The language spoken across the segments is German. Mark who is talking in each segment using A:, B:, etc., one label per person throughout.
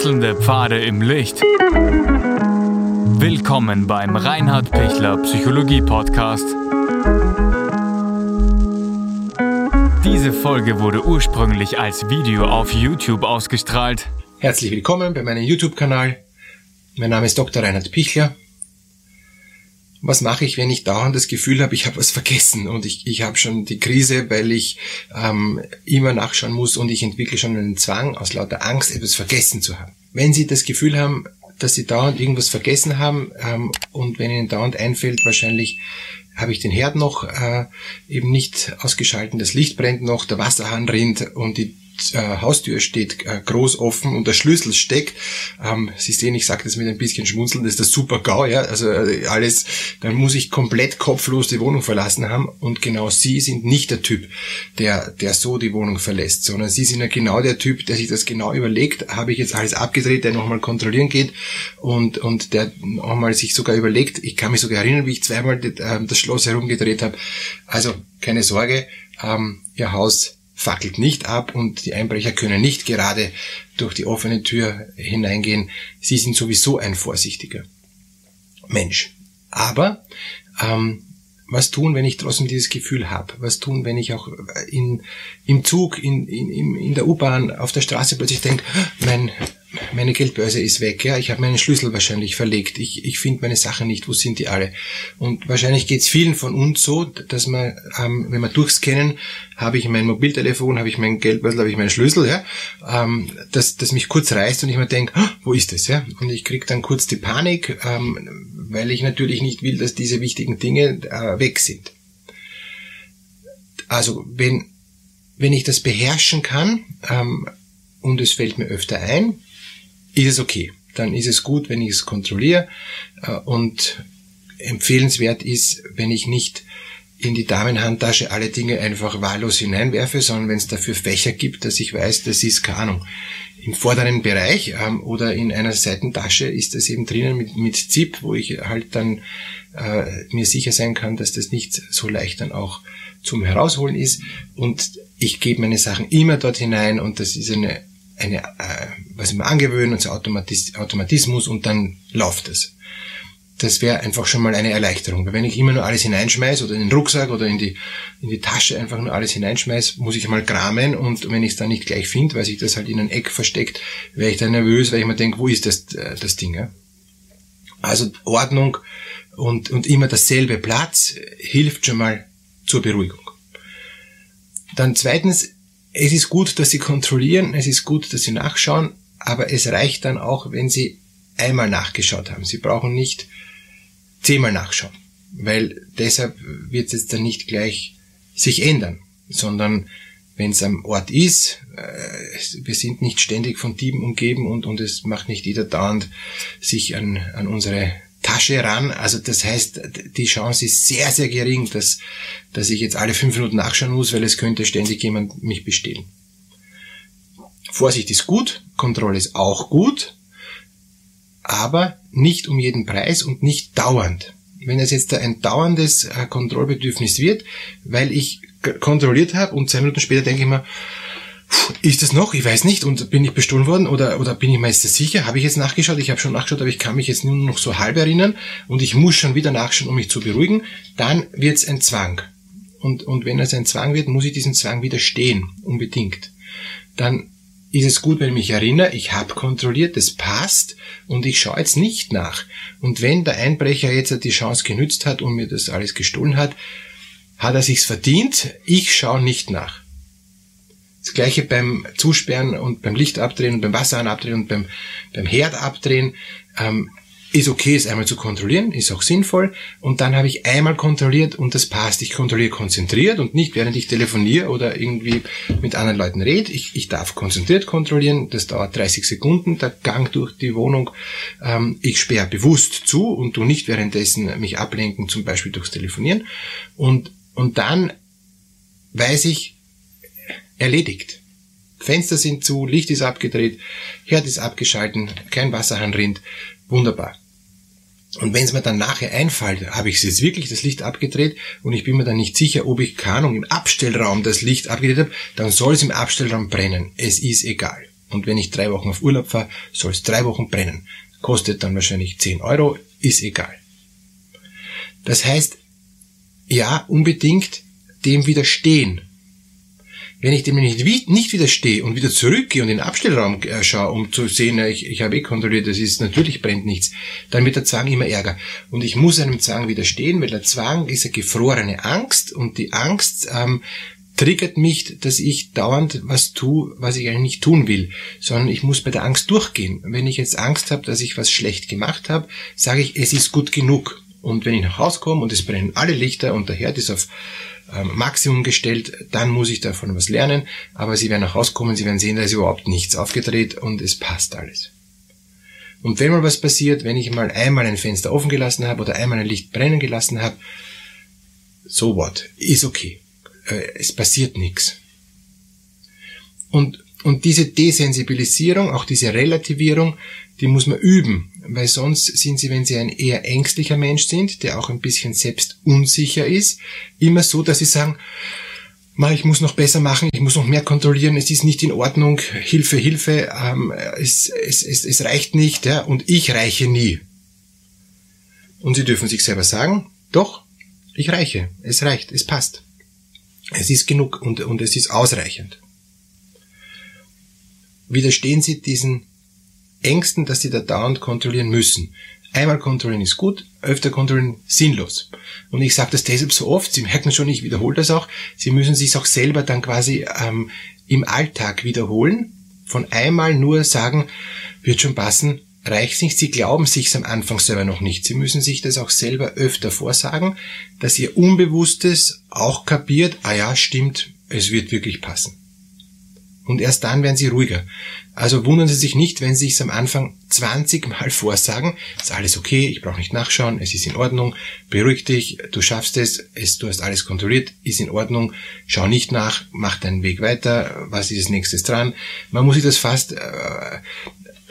A: Wechselnde Pfade im Licht. Willkommen beim Reinhard Pichler Psychologie Podcast. Diese Folge wurde ursprünglich als Video auf YouTube ausgestrahlt.
B: Herzlich willkommen bei meinem YouTube-Kanal. Mein Name ist Dr. Reinhard Pichler was mache ich, wenn ich dauernd das Gefühl habe, ich habe was vergessen und ich, ich habe schon die Krise, weil ich ähm, immer nachschauen muss und ich entwickle schon einen Zwang aus lauter Angst, etwas vergessen zu haben. Wenn Sie das Gefühl haben, dass Sie dauernd irgendwas vergessen haben ähm, und wenn Ihnen dauernd einfällt, wahrscheinlich habe ich den Herd noch äh, eben nicht ausgeschalten, das Licht brennt noch, der Wasserhahn rinnt und die äh, Haustür steht äh, groß offen und der Schlüssel steckt. Ähm, Sie sehen, ich sage das mit ein bisschen Schmunzeln, das ist das super GAU, ja. Also äh, alles, dann muss ich komplett kopflos die Wohnung verlassen haben. Und genau Sie sind nicht der Typ, der, der so die Wohnung verlässt, sondern Sie sind ja genau der Typ, der sich das genau überlegt, habe ich jetzt alles abgedreht, der nochmal kontrollieren geht und, und der nochmal sich sogar überlegt, ich kann mich sogar erinnern, wie ich zweimal das Schloss herumgedreht habe. Also keine Sorge, ähm, Ihr Haus fackelt nicht ab und die Einbrecher können nicht gerade durch die offene Tür hineingehen. Sie sind sowieso ein vorsichtiger Mensch. Aber ähm, was tun, wenn ich trotzdem dieses Gefühl habe? Was tun, wenn ich auch in, im Zug, in, in, in der U-Bahn, auf der Straße plötzlich denke, mein, meine Geldbörse ist weg, ja, ich habe meinen Schlüssel wahrscheinlich verlegt, ich, ich finde meine Sachen nicht, wo sind die alle? Und wahrscheinlich geht es vielen von uns so, dass man, ähm, wenn wir durchscannen, habe ich mein Mobiltelefon, habe ich mein Geldbeutel, habe ich meinen Schlüssel, ja, ähm, dass das mich kurz reißt und ich mir denke, oh, wo ist das, ja? Und ich krieg dann kurz die Panik, ähm, weil ich natürlich nicht will, dass diese wichtigen Dinge äh, weg sind. Also wenn wenn ich das beherrschen kann ähm, und es fällt mir öfter ein, ist es okay. Dann ist es gut, wenn ich es kontrolliere äh, und empfehlenswert ist, wenn ich nicht in die Damenhandtasche alle Dinge einfach wahllos hineinwerfe, sondern wenn es dafür Fächer gibt, dass ich weiß, das ist, keine Ahnung, im vorderen Bereich ähm, oder in einer Seitentasche ist das eben drinnen mit, mit Zip, wo ich halt dann äh, mir sicher sein kann, dass das nicht so leicht dann auch zum Herausholen ist. Und ich gebe meine Sachen immer dort hinein und das ist eine eine, äh, was ich mir angewöhnen, so Automatis Automatismus und dann läuft es. Das wäre einfach schon mal eine Erleichterung. Weil wenn ich immer nur alles hineinschmeiß oder in den Rucksack oder in die, in die Tasche einfach nur alles hineinschmeiß, muss ich mal kramen und wenn ich es dann nicht gleich finde, weil sich das halt in ein Eck versteckt, wäre ich dann nervös, weil ich mir denke, wo ist das, äh, das Ding? Ja? Also Ordnung und, und immer dasselbe Platz hilft schon mal zur Beruhigung. Dann zweitens, es ist gut, dass Sie kontrollieren, es ist gut, dass Sie nachschauen, aber es reicht dann auch, wenn Sie einmal nachgeschaut haben. Sie brauchen nicht zehnmal nachschauen, weil deshalb wird es dann nicht gleich sich ändern, sondern wenn es am Ort ist, äh, wir sind nicht ständig von Dieben umgeben und, und es macht nicht jeder dauernd sich an, an unsere Tasche ran. Also das heißt, die Chance ist sehr, sehr gering, dass, dass ich jetzt alle fünf Minuten nachschauen muss, weil es könnte ständig jemand mich bestehlen. Vorsicht ist gut, Kontrolle ist auch gut, aber nicht um jeden Preis und nicht dauernd. Wenn es jetzt ein dauerndes äh, Kontrollbedürfnis wird, weil ich kontrolliert habe und zwei Minuten später denke ich mir, ist das noch? Ich weiß nicht. Und bin ich bestohlen worden oder, oder bin ich mir jetzt sicher? Habe ich jetzt nachgeschaut? Ich habe schon nachgeschaut, aber ich kann mich jetzt nur noch so halb erinnern und ich muss schon wieder nachschauen, um mich zu beruhigen. Dann wird es ein Zwang. Und, und wenn es ein Zwang wird, muss ich diesen Zwang widerstehen. Unbedingt. Dann ist es gut, wenn ich mich erinnere, ich habe kontrolliert, das passt und ich schaue jetzt nicht nach. Und wenn der Einbrecher jetzt die Chance genützt hat und mir das alles gestohlen hat, hat er sich's verdient, ich schaue nicht nach. Das gleiche beim Zusperren und beim Licht abdrehen und beim Wasserhahn abdrehen und beim, beim Herd abdrehen. Ähm, ist okay, es einmal zu kontrollieren, ist auch sinnvoll. Und dann habe ich einmal kontrolliert und das passt. Ich kontrolliere konzentriert und nicht während ich telefoniere oder irgendwie mit anderen Leuten rede. Ich, ich darf konzentriert kontrollieren. Das dauert 30 Sekunden, der Gang durch die Wohnung. Ähm, ich sperre bewusst zu und tu nicht währenddessen mich ablenken, zum Beispiel durchs Telefonieren. Und, und dann weiß ich, erledigt. Fenster sind zu, Licht ist abgedreht, Herd ist abgeschalten, kein Wasserhahn rinnt. Wunderbar. Und wenn es mir dann nachher einfällt, habe ich jetzt wirklich das Licht abgedreht und ich bin mir dann nicht sicher, ob ich, keine Ahnung, im Abstellraum das Licht abgedreht habe, dann soll es im Abstellraum brennen. Es ist egal. Und wenn ich drei Wochen auf Urlaub fahre, soll es drei Wochen brennen. Kostet dann wahrscheinlich 10 Euro, ist egal. Das heißt, ja, unbedingt dem widerstehen. Wenn ich dem nicht, nicht widerstehe und wieder zurückgehe und in den Abstellraum äh, schaue, um zu sehen, ich, ich habe eh kontrolliert, das ist natürlich brennt nichts, dann wird der Zwang immer ärger. Und ich muss einem Zwang widerstehen, weil der Zwang ist eine gefrorene Angst und die Angst ähm, triggert mich, dass ich dauernd was tue, was ich eigentlich nicht tun will, sondern ich muss bei der Angst durchgehen. Wenn ich jetzt Angst habe, dass ich was schlecht gemacht habe, sage ich, es ist gut genug. Und wenn ich nach Hause komme und es brennen alle Lichter und der Herd ist auf ähm, Maximum gestellt, dann muss ich davon was lernen. Aber Sie werden nach Hause kommen, Sie werden sehen, da ist überhaupt nichts aufgedreht und es passt alles. Und wenn mal was passiert, wenn ich mal einmal ein Fenster offen gelassen habe oder einmal ein Licht brennen gelassen habe, so what, ist okay. Äh, es passiert nichts. Und, und diese Desensibilisierung, auch diese Relativierung, die muss man üben, weil sonst sind sie, wenn sie ein eher ängstlicher Mensch sind, der auch ein bisschen selbst unsicher ist, immer so, dass sie sagen, ich muss noch besser machen, ich muss noch mehr kontrollieren, es ist nicht in Ordnung, Hilfe, Hilfe, ähm, es, es, es, es reicht nicht, ja, und ich reiche nie. Und sie dürfen sich selber sagen, doch, ich reiche, es reicht, es passt. Es ist genug und, und es ist ausreichend. Widerstehen Sie diesen Ängsten, dass sie da dauernd kontrollieren müssen. Einmal kontrollieren ist gut, öfter kontrollieren sinnlos. Und ich sage das deshalb so oft, Sie merken schon, ich wiederhole das auch, Sie müssen sich auch selber dann quasi ähm, im Alltag wiederholen. Von einmal nur sagen, wird schon passen, reicht nicht. Sie glauben sich's am Anfang selber noch nicht. Sie müssen sich das auch selber öfter vorsagen, dass Ihr Unbewusstes auch kapiert, ah ja, stimmt, es wird wirklich passen. Und erst dann werden Sie ruhiger. Also wundern Sie sich nicht, wenn Sie sich am Anfang 20 Mal vorsagen, ist alles okay, ich brauche nicht nachschauen, es ist in Ordnung, beruhig dich, du schaffst es, es, du hast alles kontrolliert, ist in Ordnung, schau nicht nach, mach deinen Weg weiter, was ist als nächstes dran. Man muss sich das fast äh,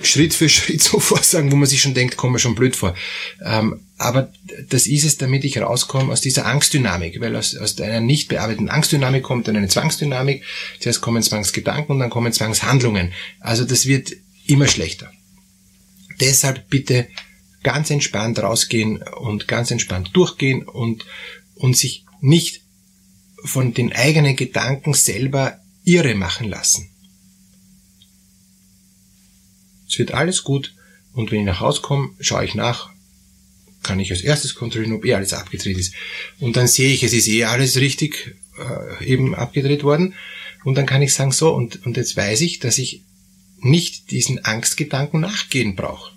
B: Schritt für Schritt so vorsagen, wo man sich schon denkt, kommen wir schon blöd vor. Ähm, aber das ist es, damit ich rauskomme aus dieser Angstdynamik, weil aus, aus einer nicht bearbeiteten Angstdynamik kommt dann eine Zwangsdynamik. Zuerst kommen Zwangsgedanken und dann kommen Zwangshandlungen. Also das wird immer schlechter. Deshalb bitte ganz entspannt rausgehen und ganz entspannt durchgehen und, und sich nicht von den eigenen Gedanken selber irre machen lassen. Es wird alles gut und wenn ich nach Hause komme, schaue ich nach, kann ich als erstes kontrollieren, ob eh alles abgedreht ist. Und dann sehe ich, es ist eh alles richtig äh, eben abgedreht worden. Und dann kann ich sagen, so, und, und jetzt weiß ich, dass ich nicht diesen Angstgedanken nachgehen brauche.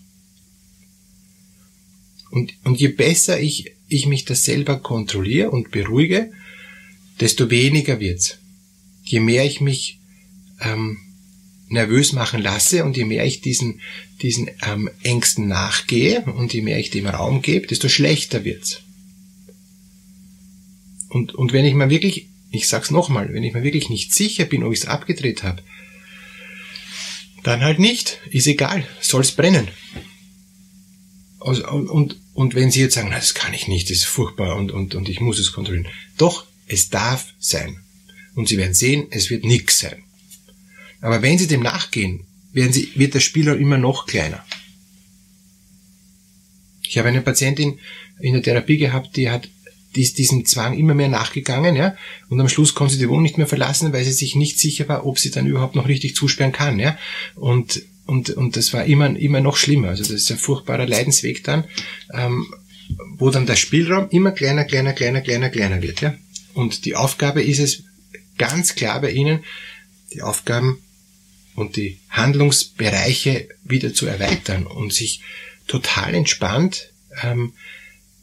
B: Und, und je besser ich, ich mich das selber kontrolliere und beruhige, desto weniger wird's. Je mehr ich mich ähm, nervös machen lasse und je mehr ich diesen, diesen ähm, Ängsten nachgehe und je mehr ich dem Raum gebe, desto schlechter wird's. Und, und wenn ich mir wirklich, ich sag's nochmal, wenn ich mir wirklich nicht sicher bin, ob ich's abgedreht habe, dann halt nicht, ist egal, soll's brennen. Also, und, und, wenn Sie jetzt sagen, na, das kann ich nicht, das ist furchtbar und, und, und ich muss es kontrollieren. Doch, es darf sein. Und Sie werden sehen, es wird nix sein. Aber wenn sie dem nachgehen, werden sie, wird der Spieler immer noch kleiner. Ich habe eine Patientin in der Therapie gehabt, die hat die ist diesem Zwang immer mehr nachgegangen, ja, und am Schluss konnte sie die Wohnung nicht mehr verlassen, weil sie sich nicht sicher war, ob sie dann überhaupt noch richtig zusperren kann, ja, und und und das war immer immer noch schlimmer, also das ist ein furchtbarer Leidensweg dann, ähm, wo dann der Spielraum immer kleiner, kleiner, kleiner, kleiner, kleiner wird, ja, und die Aufgabe ist es ganz klar bei Ihnen, die Aufgaben und die Handlungsbereiche wieder zu erweitern und sich total entspannt ähm,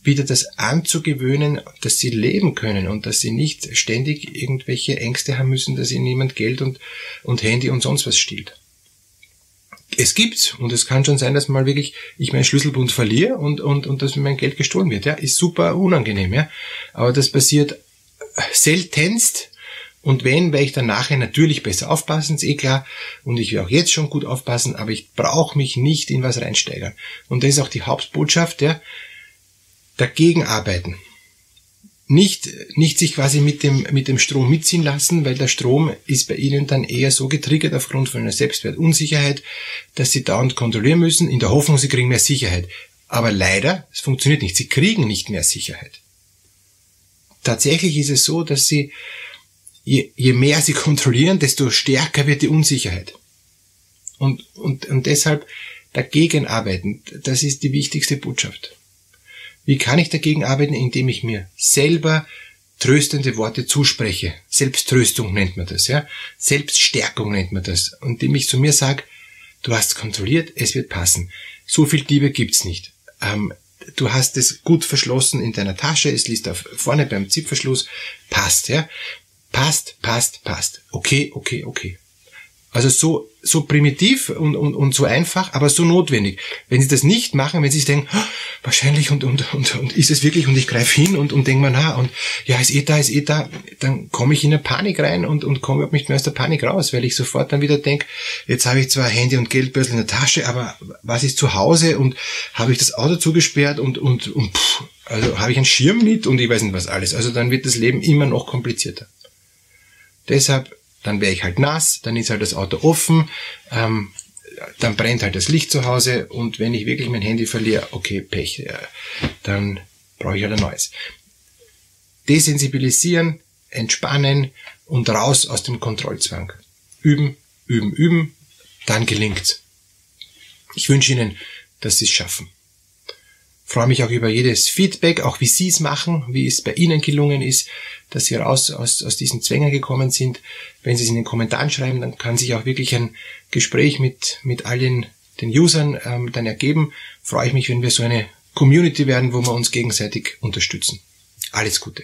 B: wieder das anzugewöhnen, dass sie leben können und dass sie nicht ständig irgendwelche Ängste haben müssen, dass ihnen jemand Geld und, und Handy und sonst was stiehlt. Es gibt's und es kann schon sein, dass mal wirklich ich meinen Schlüsselbund verliere und, und, und dass mir mein Geld gestohlen wird. Ja, ist super unangenehm, ja. Aber das passiert seltenst und wenn, werde ich dann nachher natürlich besser aufpassen, ist eh klar. Und ich will auch jetzt schon gut aufpassen, aber ich brauche mich nicht in was reinsteigern. Und das ist auch die Hauptbotschaft, ja, dagegen arbeiten. nicht, nicht sich quasi mit dem, mit dem Strom mitziehen lassen, weil der Strom ist bei ihnen dann eher so getriggert aufgrund von einer Selbstwertunsicherheit, dass sie dauernd kontrollieren müssen, in der Hoffnung, sie kriegen mehr Sicherheit. Aber leider, es funktioniert nicht. Sie kriegen nicht mehr Sicherheit. Tatsächlich ist es so, dass sie, je, je mehr sie kontrollieren, desto stärker wird die Unsicherheit. Und, und, und deshalb dagegen arbeiten, das ist die wichtigste Botschaft. Wie kann ich dagegen arbeiten? Indem ich mir selber tröstende Worte zuspreche. Selbsttröstung nennt man das, ja. Selbststärkung nennt man das. Und indem ich zu mir sage, du hast kontrolliert, es wird passen. So viel Liebe gibt's nicht. Ähm, du hast es gut verschlossen in deiner Tasche, es liegt da vorne beim Zipverschluss, passt, ja. Passt, passt, passt. Okay, okay, okay. Also so, so primitiv und, und, und so einfach, aber so notwendig. Wenn sie das nicht machen, wenn sie sich denken, oh, wahrscheinlich und, und, und, und ist es wirklich und ich greife hin und, und denke mir, na, und ja, ist eh da, ist eh da, dann komme ich in eine Panik rein und, und komme überhaupt nicht mehr aus der Panik raus, weil ich sofort dann wieder denke, jetzt habe ich zwar Handy und Geldbörsel in der Tasche, aber was ist zu Hause und habe ich das Auto zugesperrt und, und, und pff, also habe ich einen Schirm mit und ich weiß nicht was alles. Also dann wird das Leben immer noch komplizierter. Deshalb dann wäre ich halt nass, dann ist halt das Auto offen, ähm, dann brennt halt das Licht zu Hause und wenn ich wirklich mein Handy verliere, okay, Pech, äh, dann brauche ich halt ein neues. Desensibilisieren, entspannen und raus aus dem Kontrollzwang. Üben, üben, üben, dann gelingt's. Ich wünsche Ihnen, dass Sie es schaffen freue mich auch über jedes Feedback, auch wie Sie es machen, wie es bei Ihnen gelungen ist, dass Sie raus aus, aus diesen Zwängen gekommen sind. Wenn Sie es in den Kommentaren schreiben, dann kann sich auch wirklich ein Gespräch mit, mit allen den Usern ähm, dann ergeben. Freue ich mich, wenn wir so eine Community werden, wo wir uns gegenseitig unterstützen. Alles Gute.